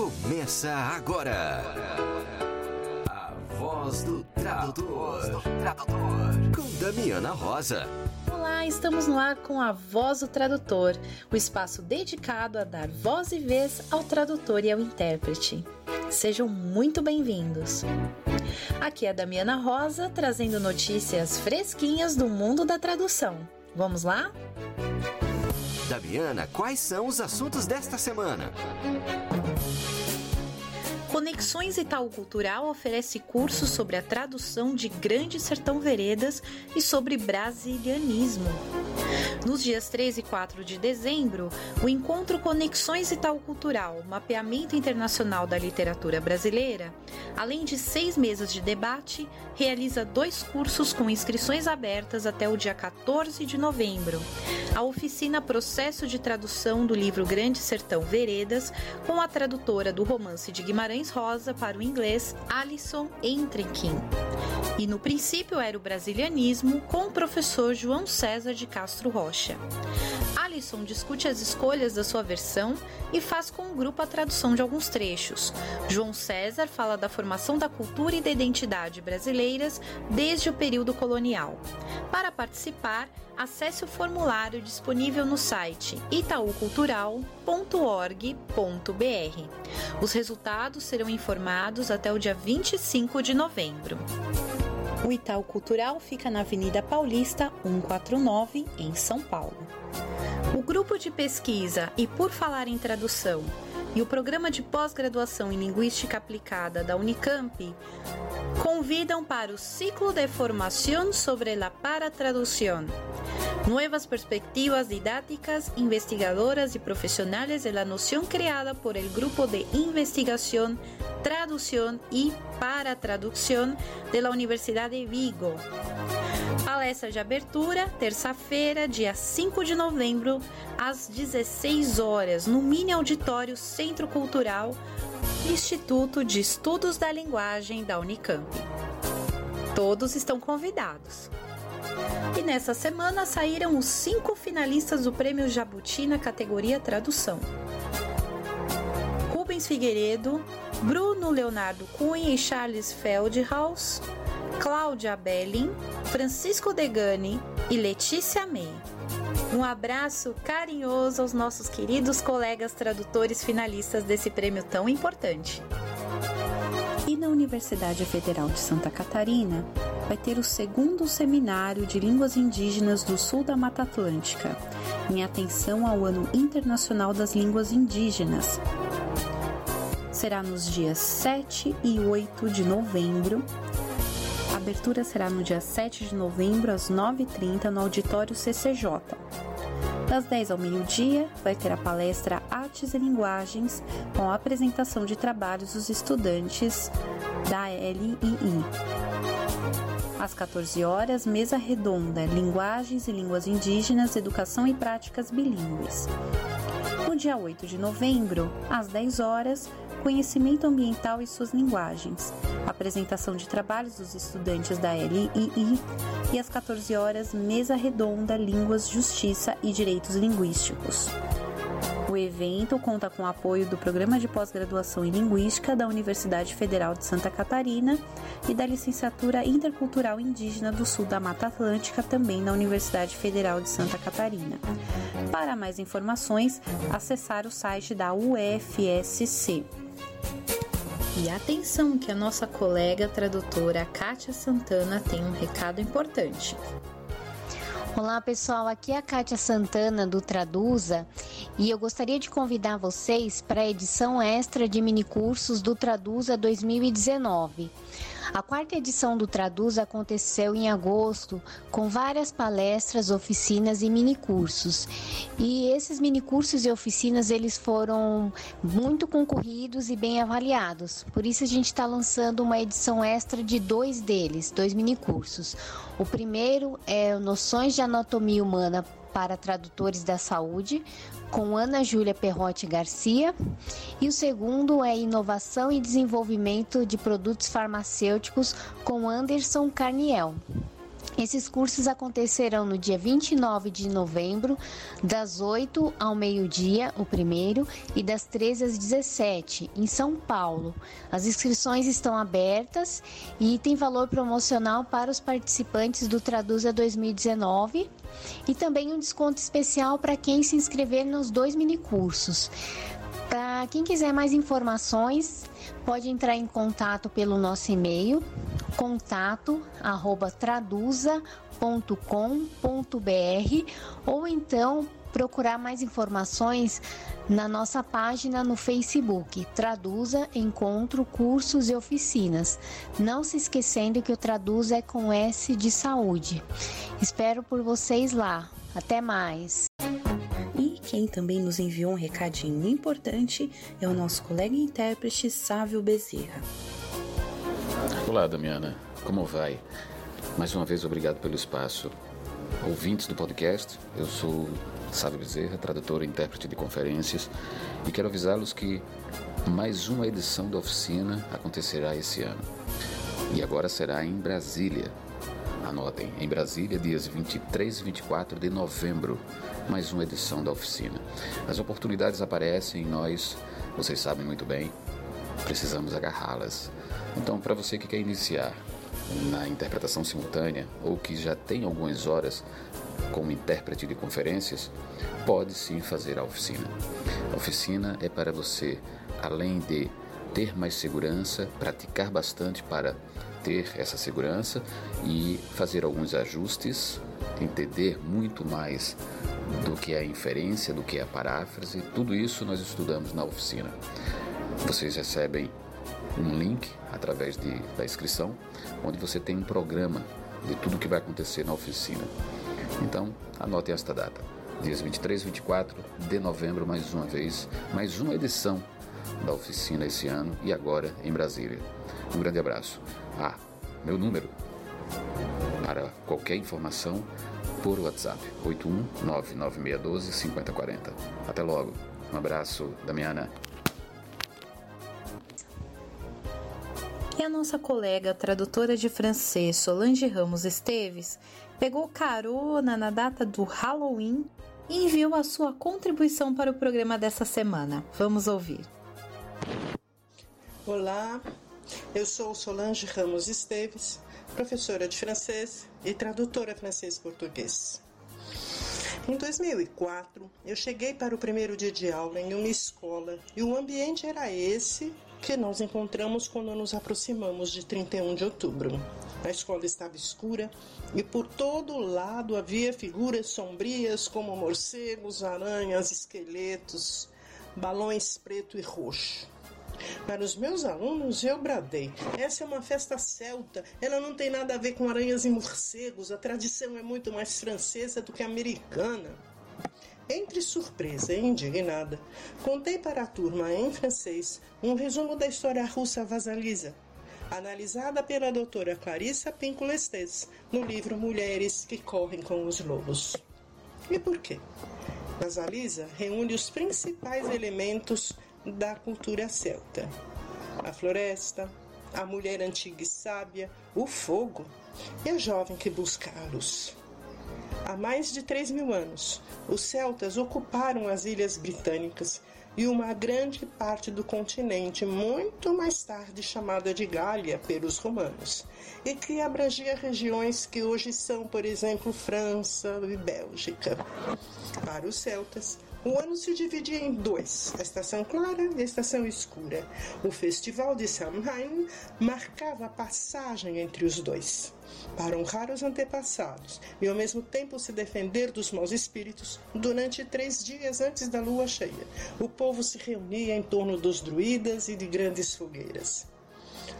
Começa agora. A voz do tradutor. Com Damiana Rosa. Olá, estamos no ar com a Voz do Tradutor, o espaço dedicado a dar voz e vez ao tradutor e ao intérprete. Sejam muito bem-vindos. Aqui é a Damiana Rosa trazendo notícias fresquinhas do mundo da tradução. Vamos lá? Damiana, quais são os assuntos desta semana? Conexões Itaú Cultural oferece cursos sobre a tradução de Grande Sertão Veredas e sobre brasilianismo. Nos dias 3 e 4 de dezembro, o encontro Conexões Itaú Cultural, Mapeamento Internacional da Literatura Brasileira, além de seis mesas de debate, realiza dois cursos com inscrições abertas até o dia 14 de novembro. A oficina Processo de Tradução do livro Grande Sertão Veredas, com a tradutora do romance de Guimarães Rosa para o inglês, Alison Entrequim. E no princípio era o brasilianismo com o professor João César de Castro Rocha. Alison discute as escolhas da sua versão e faz com o grupo a tradução de alguns trechos. João César fala da formação da cultura e da identidade brasileiras desde o período colonial. Para participar, acesse o formulário disponível no site itaucultural.org.br. Os resultados serão informados até o dia 25 de novembro. O Itaú Cultural fica na Avenida Paulista 149, em São Paulo. O grupo de pesquisa e Por Falar em Tradução e o programa de pós-graduação em Linguística Aplicada da Unicamp convidam para o ciclo de formação sobre la paratraducción. Nuevas perspectivas didácticas, investigadoras y profesionales de la noción creada por el Grupo de Investigación, Traducción y Paratraducción de la Universidad de Vigo. Palestra de abertura, terça-feira, dia 5 de novembro, às 16 horas, no Mini Auditório Centro Cultural, Instituto de Estudos da Linguagem da Unicamp. Todos estão convidados. E nessa semana saíram os cinco finalistas do Prêmio Jabuti na categoria Tradução. Rubens Figueiredo, Bruno Leonardo Cunha e Charles Feldhaus, Cláudia Belling, Francisco Degani e Letícia May. Um abraço carinhoso aos nossos queridos colegas tradutores finalistas desse prêmio tão importante. E na Universidade Federal de Santa Catarina vai ter o segundo seminário de línguas indígenas do sul da Mata Atlântica, em atenção ao Ano Internacional das Línguas Indígenas. Será nos dias 7 e 8 de novembro abertura será no dia 7 de novembro, às 9h30, no auditório CCJ. Das 10 ao meio-dia, vai ter a palestra Artes e Linguagens, com a apresentação de trabalhos dos estudantes da LII. Às 14 horas, mesa redonda Linguagens e Línguas Indígenas, Educação e Práticas Bilíngues. No dia 8 de novembro, às 10 horas, Conhecimento Ambiental e suas Linguagens, apresentação de trabalhos dos estudantes da LII e às 14 horas, mesa redonda Línguas, Justiça e Direitos Linguísticos. O evento conta com o apoio do Programa de Pós-Graduação em Linguística da Universidade Federal de Santa Catarina e da Licenciatura Intercultural Indígena do Sul da Mata Atlântica, também da Universidade Federal de Santa Catarina. Para mais informações, acessar o site da UFSC. E atenção que a nossa colega tradutora Kátia Santana tem um recado importante. Olá pessoal, aqui é a Kátia Santana do Traduza e eu gostaria de convidar vocês para a edição extra de minicursos do Traduza 2019. A quarta edição do Traduz aconteceu em agosto, com várias palestras, oficinas e minicursos. E esses minicursos e oficinas eles foram muito concorridos e bem avaliados. Por isso a gente está lançando uma edição extra de dois deles, dois minicursos. O primeiro é Noções de Anatomia Humana para Tradutores da Saúde, com Ana Júlia Perrotti Garcia, e o segundo é Inovação e Desenvolvimento de Produtos Farmacêuticos com Anderson Carniel. Esses cursos acontecerão no dia 29 de novembro, das 8 ao meio-dia, o primeiro, e das 13 às 17, em São Paulo. As inscrições estão abertas e tem valor promocional para os participantes do Traduza 2019 e também um desconto especial para quem se inscrever nos dois minicursos. Para quem quiser mais informações, pode entrar em contato pelo nosso e-mail contato arroba traduza.com.br ou então procurar mais informações na nossa página no Facebook, Traduza Encontro Cursos e Oficinas. Não se esquecendo que o Traduza é com S de saúde. Espero por vocês lá. Até mais. E quem também nos enviou um recadinho importante é o nosso colega intérprete Sávio Bezerra. Olá, Damiana. Como vai? Mais uma vez, obrigado pelo espaço. Ouvintes do podcast, eu sou Sávio Bezerra, tradutor e intérprete de conferências, e quero avisá-los que mais uma edição da oficina acontecerá esse ano. E agora será em Brasília. Anotem, em Brasília, dias 23 e 24 de novembro, mais uma edição da oficina. As oportunidades aparecem e nós, vocês sabem muito bem, precisamos agarrá-las. Então, para você que quer iniciar na interpretação simultânea ou que já tem algumas horas como intérprete de conferências, pode sim fazer a oficina. A oficina é para você, além de ter mais segurança, praticar bastante para ter essa segurança e fazer alguns ajustes, entender muito mais do que é a inferência, do que é a paráfrase, tudo isso nós estudamos na oficina. Vocês recebem um link através de, da inscrição, onde você tem um programa de tudo que vai acontecer na oficina. Então, anotem esta data. Dias 23 e 24 de novembro, mais uma vez, mais uma edição da oficina esse ano e agora em Brasília. Um grande abraço. Ah, meu número para qualquer informação por WhatsApp 81996125040. Até logo. Um abraço, Damiana. E a nossa colega tradutora de francês Solange Ramos Esteves pegou carona na data do Halloween e enviou a sua contribuição para o programa dessa semana. Vamos ouvir. Olá, eu sou Solange Ramos Esteves, professora de francês e tradutora francês-português. Em 2004, eu cheguei para o primeiro dia de aula em uma escola e o ambiente era esse que nós encontramos quando nos aproximamos de 31 de outubro. A escola estava escura e por todo lado havia figuras sombrias como morcegos, aranhas, esqueletos, balões preto e roxo. Para os meus alunos, eu bradei: essa é uma festa celta, ela não tem nada a ver com aranhas e morcegos, a tradição é muito mais francesa do que americana. Entre surpresa e indignada, contei para a turma em francês um resumo da história russa vasalisa, analisada pela doutora Clarissa Pinco Lestes no livro Mulheres que Correm com os Lobos. E por quê? Vasalisa reúne os principais elementos da cultura celta: a floresta, a mulher antiga e sábia, o fogo e a jovem que busca a luz. Há mais de 3 mil anos, os celtas ocuparam as ilhas britânicas e uma grande parte do continente, muito mais tarde chamada de Gália pelos romanos, e que abrangia regiões que hoje são, por exemplo, França e Bélgica. Para os celtas, o ano se dividia em dois, a estação clara e a estação escura. O festival de Samhain marcava a passagem entre os dois. Para honrar os antepassados e ao mesmo tempo se defender dos maus espíritos, durante três dias antes da lua cheia, o povo se reunia em torno dos druidas e de grandes fogueiras.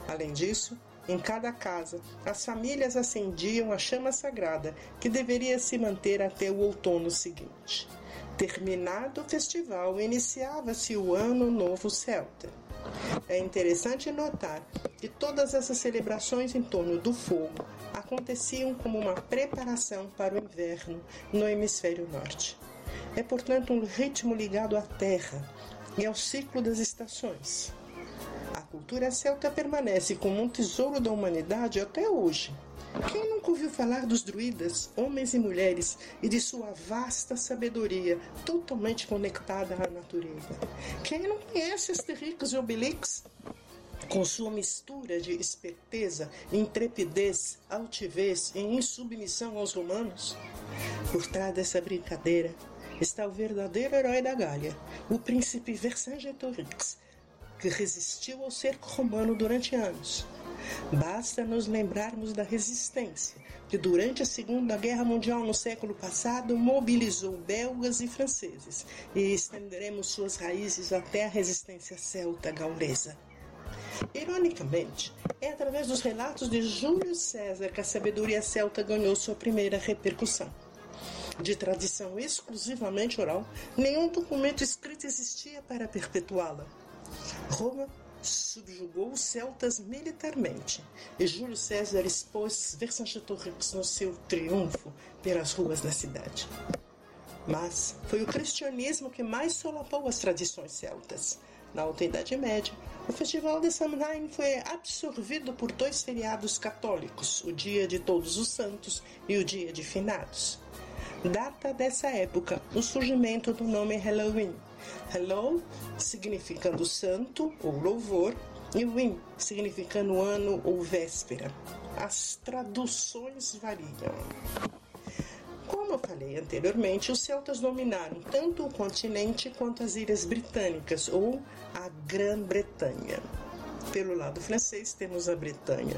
Além disso, em cada casa, as famílias acendiam a chama sagrada que deveria se manter até o outono seguinte. Terminado o festival, iniciava-se o Ano Novo Celta. É interessante notar que todas essas celebrações em torno do fogo aconteciam como uma preparação para o inverno no hemisfério norte. É, portanto, um ritmo ligado à terra e ao ciclo das estações. A cultura celta permanece como um tesouro da humanidade até hoje Quem nunca ouviu falar dos druidas, homens e mulheres, e de sua vasta sabedoria, totalmente conectada à natureza? Quem não conhece Asterix e Obelix? Com sua mistura de esperteza, intrepidez, altivez e insubmissão aos romanos? Por trás dessa brincadeira está o verdadeiro herói da Gália, o príncipe Vercingetorix, que resistiu ao cerco romano durante anos. Basta nos lembrarmos da resistência, que durante a Segunda Guerra Mundial no século passado mobilizou belgas e franceses, e estenderemos suas raízes até a resistência celta gaulesa. Ironicamente, é através dos relatos de Júlio César que a sabedoria celta ganhou sua primeira repercussão. De tradição exclusivamente oral, nenhum documento escrito existia para perpetuá-la. Roma subjugou os celtas militarmente e Júlio César expôs Vercingetorix no seu triunfo pelas ruas da cidade. Mas foi o cristianismo que mais solapou as tradições celtas. Na Alta Idade Média, o Festival de Samhain foi absorvido por dois feriados católicos, o Dia de Todos os Santos e o Dia de Finados. Data dessa época o surgimento do nome Halloween. Hello significando santo ou louvor e win significando ano ou véspera. As traduções variam. Como eu falei anteriormente, os celtas dominaram tanto o continente quanto as ilhas britânicas ou a Grã-Bretanha. Pelo lado francês, temos a Bretanha.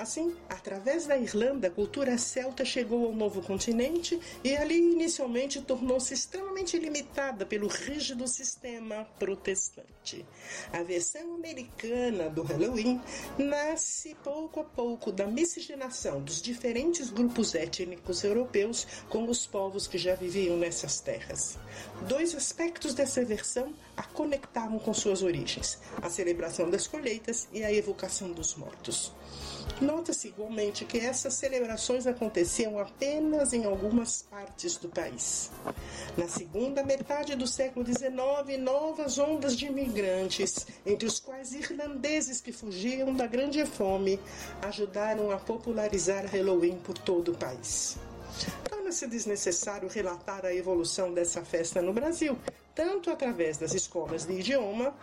Assim, através da Irlanda, a cultura celta chegou ao novo continente e ali inicialmente tornou-se extremamente limitada pelo rígido sistema protestante. A versão americana do Halloween nasce pouco a pouco da miscigenação dos diferentes grupos étnicos europeus com os povos que já viviam nessas terras. Dois aspectos dessa versão a conectavam com suas origens: a celebração das colheitas e a evocação dos mortos. Nota-se igualmente que essas celebrações aconteciam apenas em algumas partes do país. Na segunda metade do século XIX, novas ondas de imigrantes, entre os quais irlandeses que fugiam da grande fome, ajudaram a popularizar Halloween por todo o país. Torna-se desnecessário relatar a evolução dessa festa no Brasil, tanto através das escolas de idioma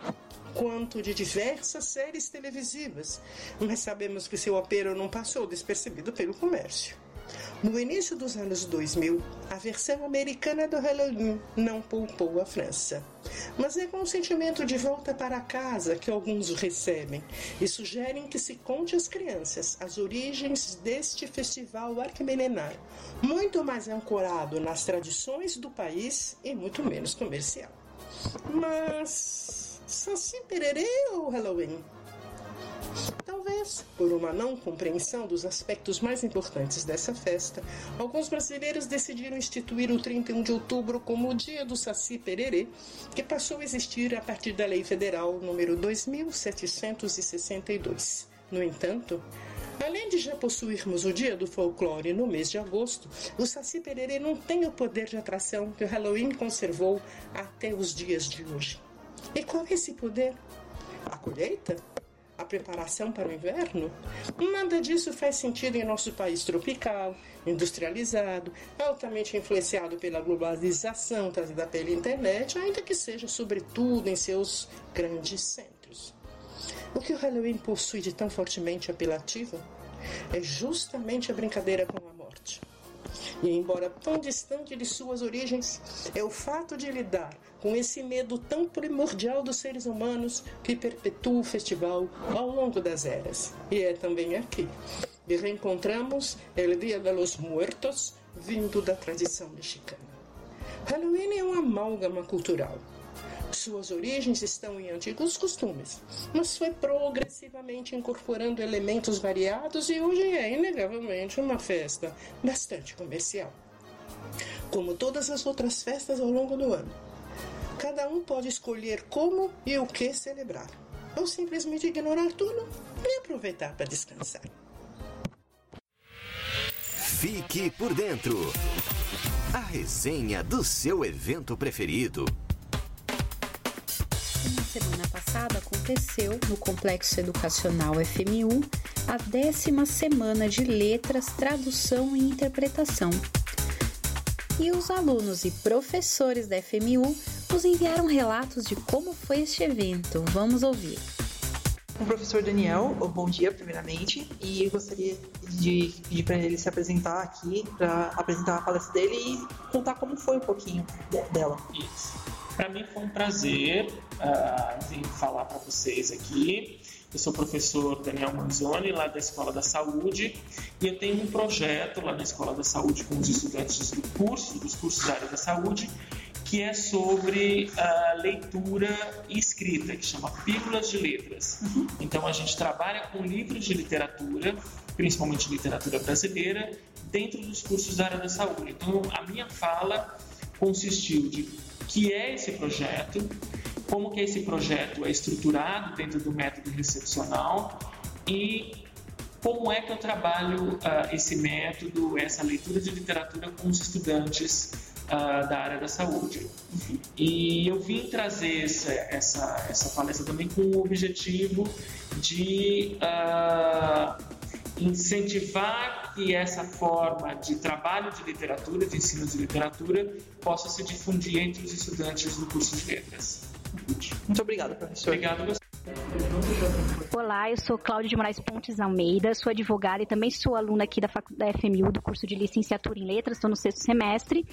quanto de diversas séries televisivas, mas sabemos que seu apelo não passou despercebido pelo comércio. No início dos anos 2000, a versão americana do Halloween não poupou a França. Mas é com um sentimento de volta para casa que alguns o recebem e sugerem que se conte às crianças as origens deste festival arquimilenar, muito mais ancorado nas tradições do país e muito menos comercial. Mas Saci Pererê ou Halloween? Talvez, por uma não compreensão dos aspectos mais importantes dessa festa, alguns brasileiros decidiram instituir o 31 de outubro como o Dia do Saci Pererê, que passou a existir a partir da Lei Federal número 2762. No entanto, Além de já possuirmos o Dia do Folclore no mês de agosto, o Saci Pererê não tem o poder de atração que o Halloween conservou até os dias de hoje. E qual é esse poder? A colheita? A preparação para o inverno? Nada disso faz sentido em nosso país tropical, industrializado, altamente influenciado pela globalização trazida pela internet, ainda que seja sobretudo em seus grandes centros. O que o Halloween possui de tão fortemente apelativo é justamente a brincadeira com a morte. E embora tão distante de suas origens, é o fato de lidar com esse medo tão primordial dos seres humanos que perpetua o festival ao longo das eras. E é também aqui que reencontramos El Dia de los Muertos, vindo da tradição mexicana. Halloween é uma amálgama cultural suas origens estão em antigos costumes, mas foi progressivamente incorporando elementos variados e hoje é inegavelmente uma festa bastante comercial. Como todas as outras festas ao longo do ano, cada um pode escolher como e o que celebrar, ou simplesmente ignorar tudo e aproveitar para descansar. Fique por dentro. A resenha do seu evento preferido semana passada aconteceu no Complexo Educacional FMU a décima semana de letras, tradução e interpretação. E os alunos e professores da FMU nos enviaram relatos de como foi este evento. Vamos ouvir. O professor Daniel, bom dia, primeiramente, e eu gostaria de pedir para ele se apresentar aqui, para apresentar a palestra dele e contar como foi um pouquinho dela. Isso. Para mim foi um prazer uh, vir falar para vocês aqui. Eu sou o professor Daniel Manzoni, lá da Escola da Saúde, e eu tenho um projeto lá na Escola da Saúde com os estudantes do curso, dos cursos da área da saúde, que é sobre a leitura e escrita, que chama Pílulas de Letras. Uhum. Então a gente trabalha com livros de literatura, principalmente literatura brasileira, dentro dos cursos da área da saúde. Então a minha fala consistiu de que é esse projeto, como que esse projeto é estruturado dentro do método recepcional e como é que eu trabalho uh, esse método, essa leitura de literatura com os estudantes uh, da área da saúde. E eu vim trazer essa, essa, essa palestra também com o objetivo de uh, incentivar que essa forma de trabalho de literatura, de ensino de literatura, possa se difundir entre os estudantes do curso de letras. Muito obrigado, professor. Obrigado a você. Olá, eu sou Cláudia de Moraes Pontes Almeida, sou advogada e também sou aluna aqui da, da FMU, do curso de licenciatura em letras, estou no sexto semestre.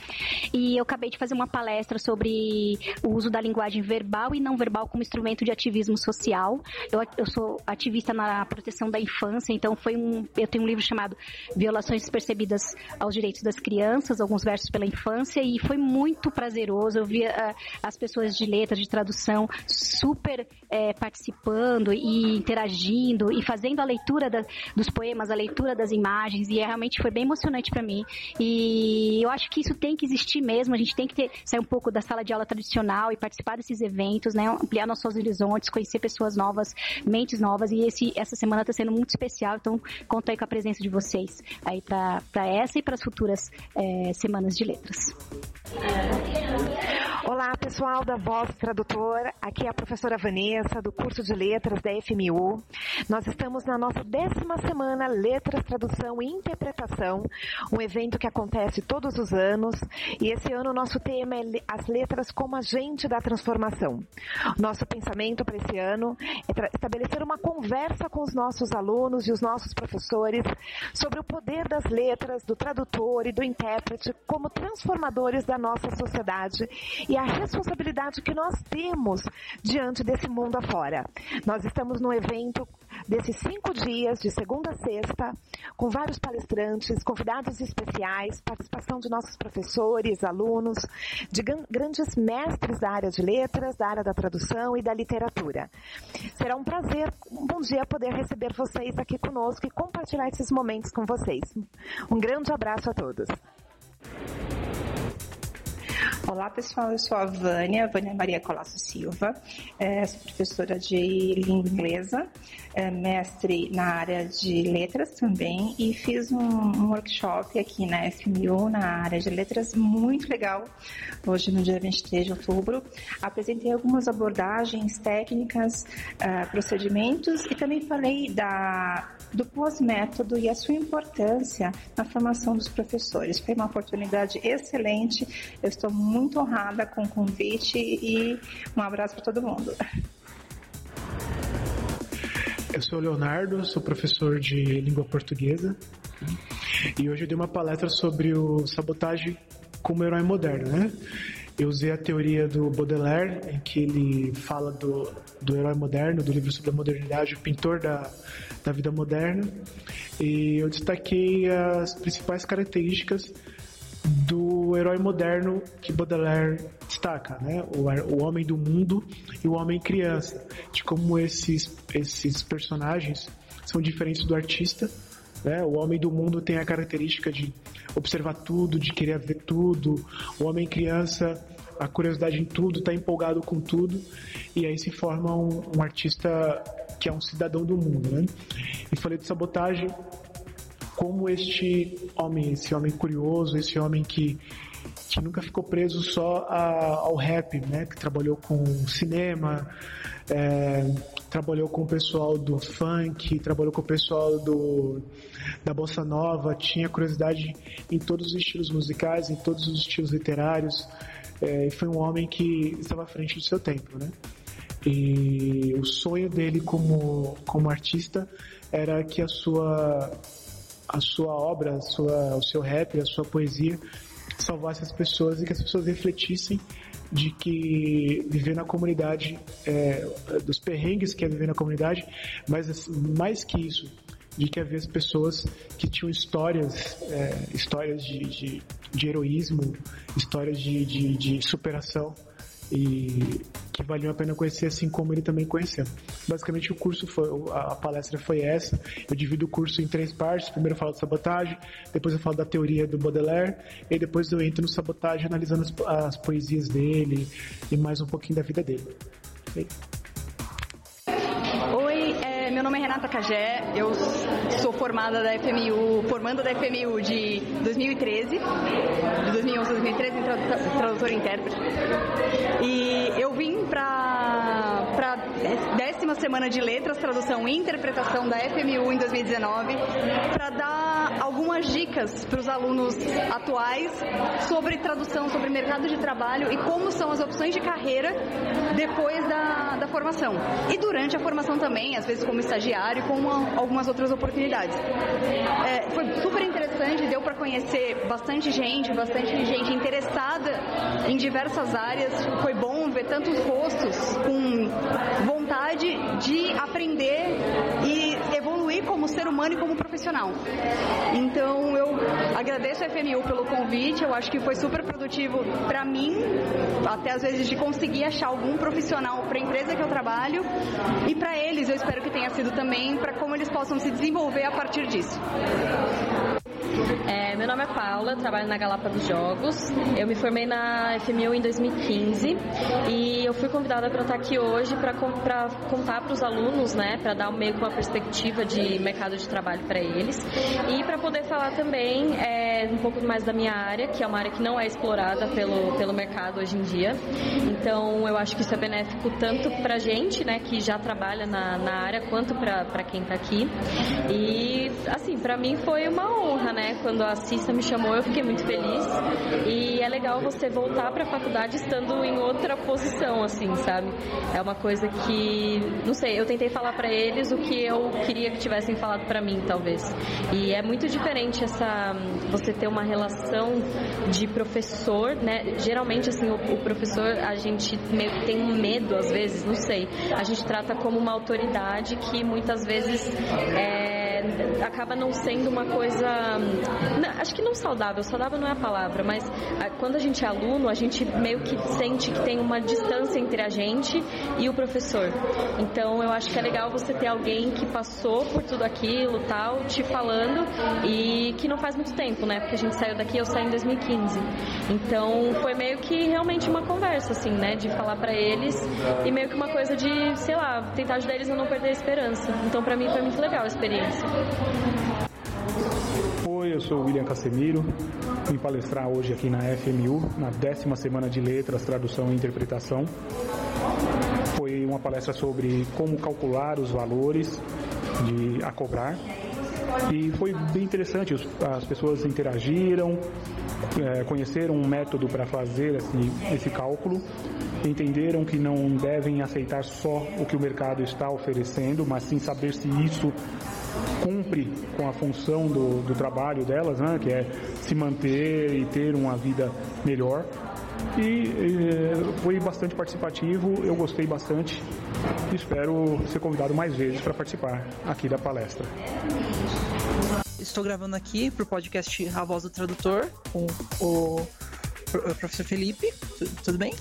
E eu acabei de fazer uma palestra sobre o uso da linguagem verbal e não verbal como instrumento de ativismo social. Eu, eu sou ativista na proteção da infância, então foi um, eu tenho um livro chamado Violações Percebidas aos Direitos das Crianças, alguns versos pela infância, e foi muito prazeroso. Eu vi uh, as pessoas de letras, de tradução, super é, participando e interagindo e fazendo a leitura da, dos poemas, a leitura das imagens, e realmente foi bem emocionante para mim. E eu acho que isso tem que existir mesmo, a gente tem que ter, sair um pouco da sala de aula tradicional e participar desses eventos, né? ampliar nossos horizontes, conhecer pessoas novas, mentes novas, e esse, essa semana está sendo muito especial, então conto aí com a presença de vocês aí para essa e para as futuras é, semanas de letras. Olá, pessoal da Voz Tradutor. Aqui é a professora Vanessa, do curso de Letras da FMU. Nós estamos na nossa décima semana Letras, Tradução e Interpretação, um evento que acontece todos os anos. E esse ano o nosso tema é as letras como agente da transformação. Nosso pensamento para esse ano é estabelecer uma conversa com os nossos alunos e os nossos professores sobre o poder das letras, do tradutor e do intérprete como transformadores da nossa sociedade e a responsabilidade que nós temos diante desse mundo afora. Nós estamos no evento desses cinco dias, de segunda a sexta, com vários palestrantes, convidados especiais, participação de nossos professores, alunos, de grandes mestres da área de letras, da área da tradução e da literatura. Será um prazer, um bom dia poder receber vocês aqui conosco e compartilhar esses momentos com vocês. Um grande abraço a todos. Olá pessoal, eu sou a Vânia, Vânia Maria Colasso Silva, é, sou professora de língua inglesa, é, mestre na área de letras também e fiz um, um, workshop aqui na FMU na área de letras muito legal, hoje no dia 23 de outubro. Apresentei algumas abordagens técnicas, uh, procedimentos e também falei da do pós-método e a sua importância na formação dos professores. Foi uma oportunidade excelente. Eu estou muito honrada com o convite e um abraço para todo mundo. Eu sou o Leonardo, sou professor de língua portuguesa e hoje eu dei uma palestra sobre o sabotagem como herói moderno, né? Eu usei a teoria do Baudelaire, em que ele fala do, do herói moderno, do livro sobre a modernidade, o pintor da, da vida moderna, e eu destaquei as principais características do herói moderno que Baudelaire destaca, né? O, o homem do mundo e o homem criança, de como esses, esses personagens são diferentes do artista. Né? O homem do mundo tem a característica de observar tudo, de querer ver tudo. O homem criança, a curiosidade em tudo, está empolgado com tudo. E aí se forma um, um artista que é um cidadão do mundo. Né? E falei de sabotagem como este homem, esse homem curioso, esse homem que que nunca ficou preso só a, ao rap, né? Que trabalhou com cinema, é, trabalhou com o pessoal do funk, trabalhou com o pessoal do, da bossa nova, tinha curiosidade em todos os estilos musicais, em todos os estilos literários, é, e foi um homem que estava à frente do seu tempo, né? E o sonho dele como, como artista era que a sua a sua obra, a sua, o seu rap, a sua poesia salvasse as pessoas e que as pessoas refletissem de que viver na comunidade, é, dos perrengues que é viver na comunidade, mas mais que isso, de que havia pessoas que tinham histórias, é, histórias de, de, de, heroísmo, histórias de, de, de superação e que valiam a pena conhecer assim como ele também conheceu. Basicamente o curso foi, a palestra foi essa. Eu divido o curso em três partes. Primeiro eu falo de sabotagem, depois eu falo da teoria do Baudelaire, e depois eu entro no sabotagem analisando as, as poesias dele e mais um pouquinho da vida dele. Oi, é, meu nome é Renata Cagé, eu sou formada da FMU, formanda da FMU de 2013, de 2011 a 2013, tradutora e intérprete. E eu vim para para décima semana de letras, tradução e interpretação da FMU em 2019 para dar algumas dicas para os alunos atuais sobre tradução, sobre mercado de trabalho e como são as opções de carreira depois da, da formação. E durante a formação também, às vezes como estagiário, com uma, algumas outras oportunidades. É, foi super interessante, deu para conhecer bastante gente, bastante gente interessada em diversas áreas. Foi bom ver tantos rostos com vontade de aprender e evoluir como ser humano e como profissional. Então eu agradeço a FMU pelo convite, eu acho que foi super produtivo para mim, até às vezes de conseguir achar algum profissional para a empresa que eu trabalho e para eles eu espero que tenha sido também para como eles possam se desenvolver a partir disso. É, meu nome é Paula, trabalho na Galápagos Jogos. Eu me formei na FMU em 2015 e eu fui convidada para estar aqui hoje para contar para os alunos, né, para dar meio que uma perspectiva de mercado de trabalho para eles e para poder falar também é, um pouco mais da minha área, que é uma área que não é explorada pelo, pelo mercado hoje em dia. Então eu acho que isso é benéfico tanto para a gente, né, que já trabalha na, na área, quanto para quem está aqui. E assim, para mim foi uma honra, né? Quando a Cissa me chamou, eu fiquei muito feliz. E é legal você voltar para a faculdade estando em outra posição, assim, sabe? É uma coisa que, não sei, eu tentei falar para eles o que eu queria que tivessem falado para mim, talvez. E é muito diferente essa você ter uma relação de professor, né? Geralmente assim, o, o professor a gente meio que tem um medo às vezes, não sei. A gente trata como uma autoridade que muitas vezes é acaba não sendo uma coisa. Acho que não saudável, saudável não é a palavra, mas quando a gente é aluno, a gente meio que sente que tem uma distância entre a gente e o professor. Então eu acho que é legal você ter alguém que passou por tudo aquilo, tal, te falando e que não faz muito tempo, né? Porque a gente saiu daqui, eu saí em 2015. Então foi meio que realmente uma conversa, assim, né? De falar para eles e meio que uma coisa de, sei lá, tentar ajudar eles a não perder a esperança. Então para mim foi muito legal a experiência. Oi, eu sou o William Casemiro, vim palestrar hoje aqui na FMU, na décima semana de Letras, Tradução e Interpretação. Foi uma palestra sobre como calcular os valores de, a cobrar e foi bem interessante, as pessoas interagiram, é, conheceram um método para fazer esse, esse cálculo, entenderam que não devem aceitar só o que o mercado está oferecendo, mas sim saber se isso cumpre com a função do, do trabalho delas, né, que é se manter e ter uma vida melhor. E eh, foi bastante participativo, eu gostei bastante e espero ser convidado mais vezes para participar aqui da palestra. Estou gravando aqui para o podcast A Voz do Tradutor com o professor Felipe. Tudo bem?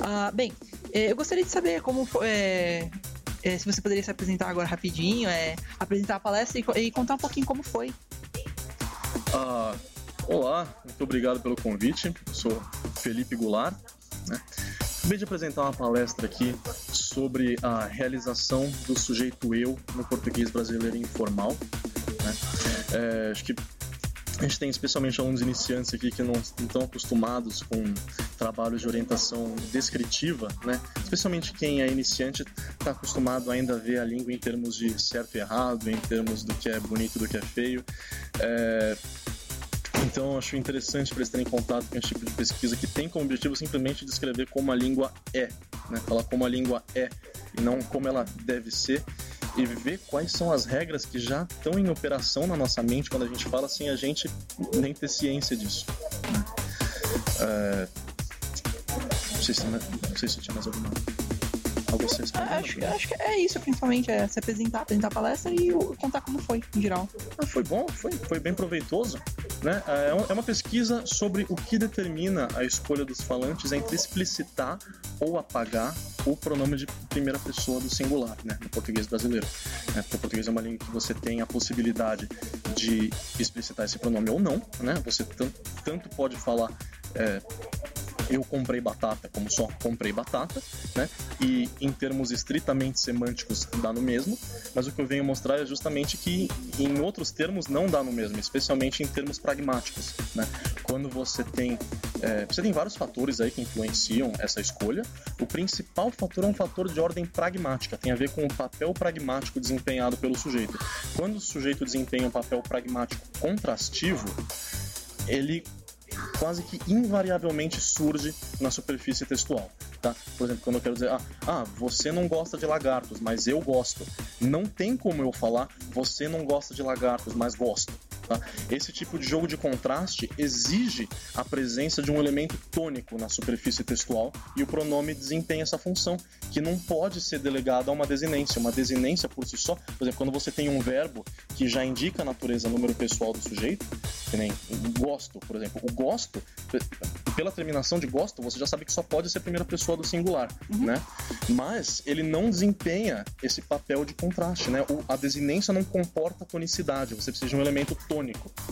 Ah, bem, eh, eu gostaria de saber como foi. É é, se você poderia se apresentar agora rapidinho, é, apresentar a palestra e, e contar um pouquinho como foi. Ah, olá, muito obrigado pelo convite. Eu sou Felipe Goulart. Né? Acabei de apresentar uma palestra aqui sobre a realização do sujeito eu no português brasileiro informal. Né? É, acho que a gente tem especialmente alunos iniciantes aqui que não estão acostumados com trabalhos de orientação descritiva, né? Especialmente quem é iniciante está acostumado ainda a ver a língua em termos de certo e errado, em termos do que é bonito, do que é feio. É... Então, acho interessante para eles terem contato com esse tipo de pesquisa que tem como objetivo simplesmente descrever como a língua é, né? Falar como a língua é e não como ela deve ser e ver quais são as regras que já estão em operação na nossa mente quando a gente fala sem a gente nem ter ciência disso. É... Não, sei se, não sei se tinha mais alguma algo assim acho, acho que é isso, principalmente, é se apresentar, apresentar a palestra e contar como foi, em geral. Ah, foi bom, foi, foi bem proveitoso. Né? É, é uma pesquisa sobre o que determina a escolha dos falantes entre explicitar ou apagar o pronome de primeira pessoa do singular, né? no português brasileiro. Né? Porque o português é uma língua que você tem a possibilidade de explicitar esse pronome ou não. Né? Você tanto, pode falar é, eu comprei batata como só comprei batata, né? E em termos estritamente semânticos dá no mesmo, mas o que eu venho mostrar é justamente que em outros termos não dá no mesmo, especialmente em termos pragmáticos, né? Quando você tem é, você tem vários fatores aí que influenciam essa escolha. O principal fator é um fator de ordem pragmática, tem a ver com o papel pragmático desempenhado pelo sujeito. Quando o sujeito desempenha um papel pragmático contrastivo, ele quase que invariavelmente surge na superfície textual. Tá? Por exemplo, quando eu quero dizer, ah, ah, você não gosta de lagartos, mas eu gosto. Não tem como eu falar, você não gosta de lagartos, mas gosto. Tá? Esse tipo de jogo de contraste exige a presença de um elemento tônico na superfície textual e o pronome desempenha essa função, que não pode ser delegado a uma desinência. Uma desinência por si só, por exemplo, quando você tem um verbo que já indica a natureza número pessoal do sujeito, que nem gosto, por exemplo. O gosto, pela terminação de gosto, você já sabe que só pode ser a primeira pessoa do singular, uhum. né? Mas ele não desempenha esse papel de contraste, né? O, a desinência não comporta tonicidade, você precisa de um elemento tônico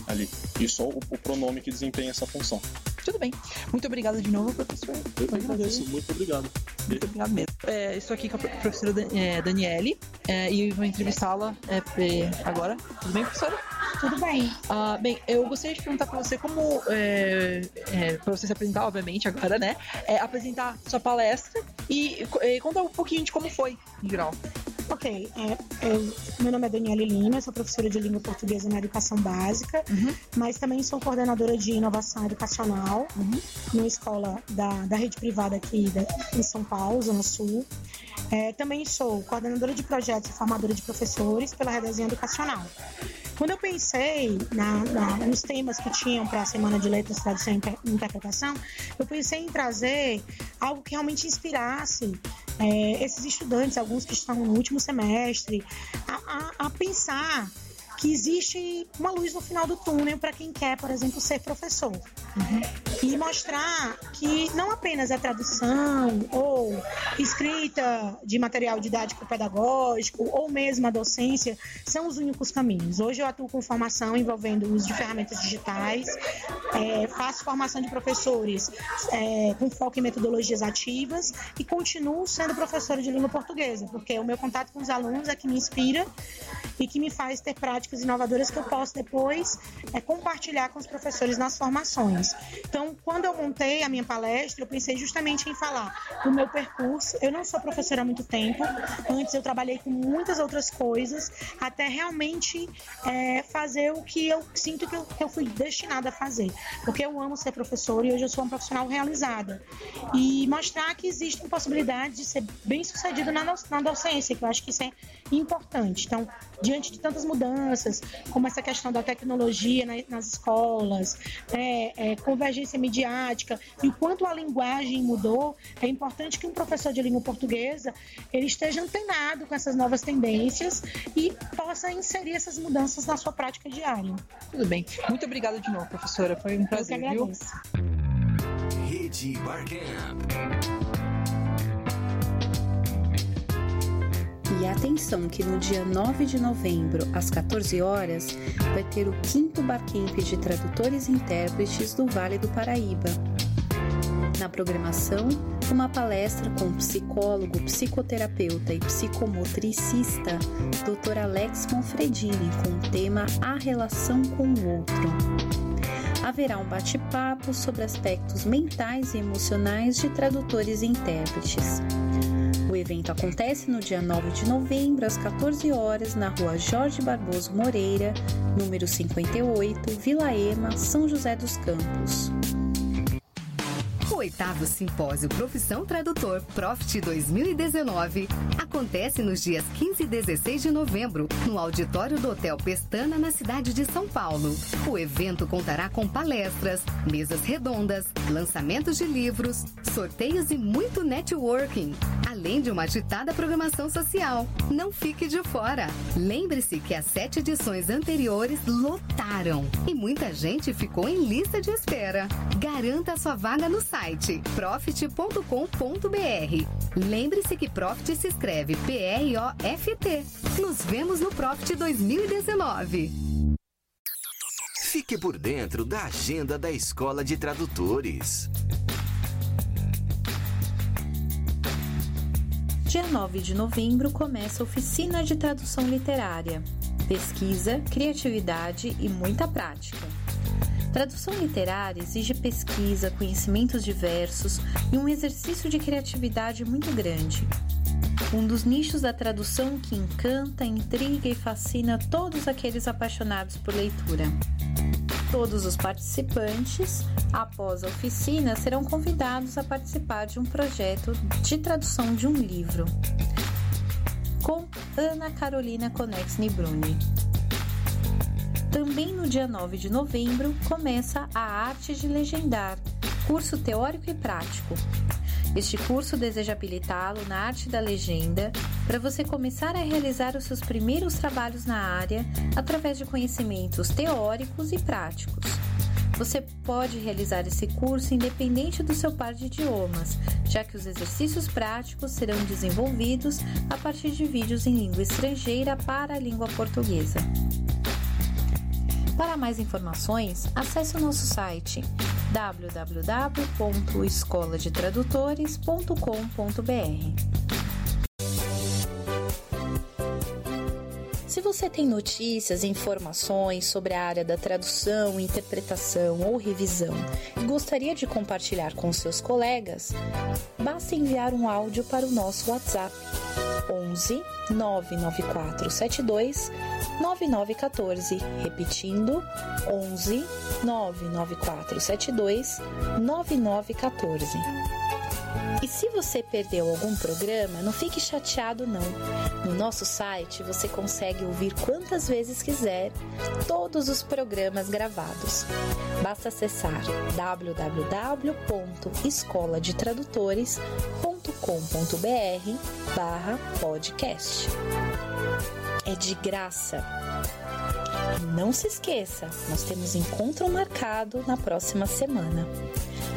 ali. E só o, o pronome que desempenha essa função. Tudo bem. Muito obrigada de novo, professor. Eu agradeço, muito obrigado. Muito obrigado mesmo. É, estou aqui com a professora é, Daniele é, e vou entrevistá-la é, agora. Tudo bem, professora? Tudo bem. Ah, bem, eu gostaria de perguntar para você como, é, é, para você se apresentar, obviamente, agora, né? É, apresentar sua palestra e, e contar um pouquinho de como foi, em geral. Ok, é, eu, meu nome é Daniela Lima, sou professora de língua portuguesa na educação básica, uhum. mas também sou coordenadora de inovação educacional uhum. numa escola da, da rede privada aqui da, em São Paulo, Zona Sul. É, também sou coordenadora de projetos e formadora de professores pela Redesenha Educacional. Quando eu pensei na, na, nos temas que tinham para a Semana de Letras, Tradução e Interpretação, eu pensei em trazer algo que realmente inspirasse é, esses estudantes, alguns que estão no último semestre, a, a, a pensar que existe uma luz no final do túnel para quem quer, por exemplo, ser professor. Uhum. E mostrar que não apenas a tradução ou escrita de material didático pedagógico ou mesmo a docência são os únicos caminhos. Hoje eu atuo com formação envolvendo o uso de ferramentas digitais, é, faço formação de professores é, com foco em metodologias ativas e continuo sendo professora de língua portuguesa, porque o meu contato com os alunos é que me inspira e que me faz ter práticas inovadoras que eu posso depois é, compartilhar com os professores nas formações. Então, quando eu montei a minha palestra, eu pensei justamente em falar do meu percurso. Eu não sou professora há muito tempo, antes eu trabalhei com muitas outras coisas, até realmente é, fazer o que eu sinto que eu, que eu fui destinada a fazer. Porque eu amo ser professora e hoje eu sou uma profissional realizada. E mostrar que existem possibilidades de ser bem sucedido na, na docência, que eu acho que isso é importante. Então, diante de tantas mudanças, como essa questão da tecnologia nas escolas, é, é, convergência midiática e o quanto a linguagem mudou, é importante que um professor de língua portuguesa ele esteja antenado com essas novas tendências e possa inserir essas mudanças na sua prática diária. Tudo bem. Muito obrigada de novo, professora. Foi um prazer. Eu que agradeço. Viu? Rede Barcamp. E atenção que no dia 9 de novembro, às 14 horas, vai ter o quinto Barcamp de Tradutores e Intérpretes do Vale do Paraíba. Na programação, uma palestra com o psicólogo, psicoterapeuta e psicomotricista Dr. Alex Monfredini com o tema A Relação com o Outro. Haverá um bate-papo sobre aspectos mentais e emocionais de tradutores e intérpretes. O evento acontece no dia 9 de novembro, às 14 horas, na rua Jorge Barboso Moreira, número 58, Vila Ema, São José dos Campos. Oitavo Simpósio Profissão Tradutor Profit 2019 acontece nos dias 15 e 16 de novembro, no auditório do Hotel Pestana, na cidade de São Paulo. O evento contará com palestras, mesas redondas, lançamentos de livros, sorteios e muito networking, além de uma agitada programação social. Não fique de fora! Lembre-se que as sete edições anteriores lotaram e muita gente ficou em lista de espera. Garanta sua vaga no site site profit.com.br. Lembre-se que Profit se escreve P-R-O-F-T. Nos vemos no Profit 2019. Fique por dentro da agenda da Escola de Tradutores. Dia 9 de novembro começa a oficina de tradução literária. Pesquisa, criatividade e muita prática. Tradução literária exige pesquisa, conhecimentos diversos e um exercício de criatividade muito grande. Um dos nichos da tradução que encanta, intriga e fascina todos aqueles apaixonados por leitura. Todos os participantes, após a oficina, serão convidados a participar de um projeto de tradução de um livro. Com Ana Carolina Conex Nibruni. Também no dia 9 de novembro começa a Arte de Legendar, curso teórico e prático. Este curso deseja habilitá-lo na arte da legenda para você começar a realizar os seus primeiros trabalhos na área através de conhecimentos teóricos e práticos. Você pode realizar esse curso independente do seu par de idiomas, já que os exercícios práticos serão desenvolvidos a partir de vídeos em língua estrangeira para a língua portuguesa. Para mais informações, acesse o nosso site www.escoladetradutores.com.br. Se você tem notícias e informações sobre a área da tradução, interpretação ou revisão e gostaria de compartilhar com seus colegas, basta enviar um áudio para o nosso WhatsApp 11 99472 9914, repetindo 11 99472 9914. E se você perdeu algum programa, não fique chateado não. No nosso site você consegue ouvir quantas vezes quiser todos os programas gravados. Basta acessar www.escoladetradutores.com.br barra podcast é de graça. E não se esqueça, nós temos encontro marcado na próxima semana.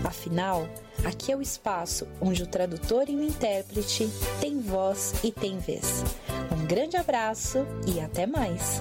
Afinal, aqui é o espaço onde o tradutor e o intérprete têm voz e têm vez. Um grande abraço e até mais!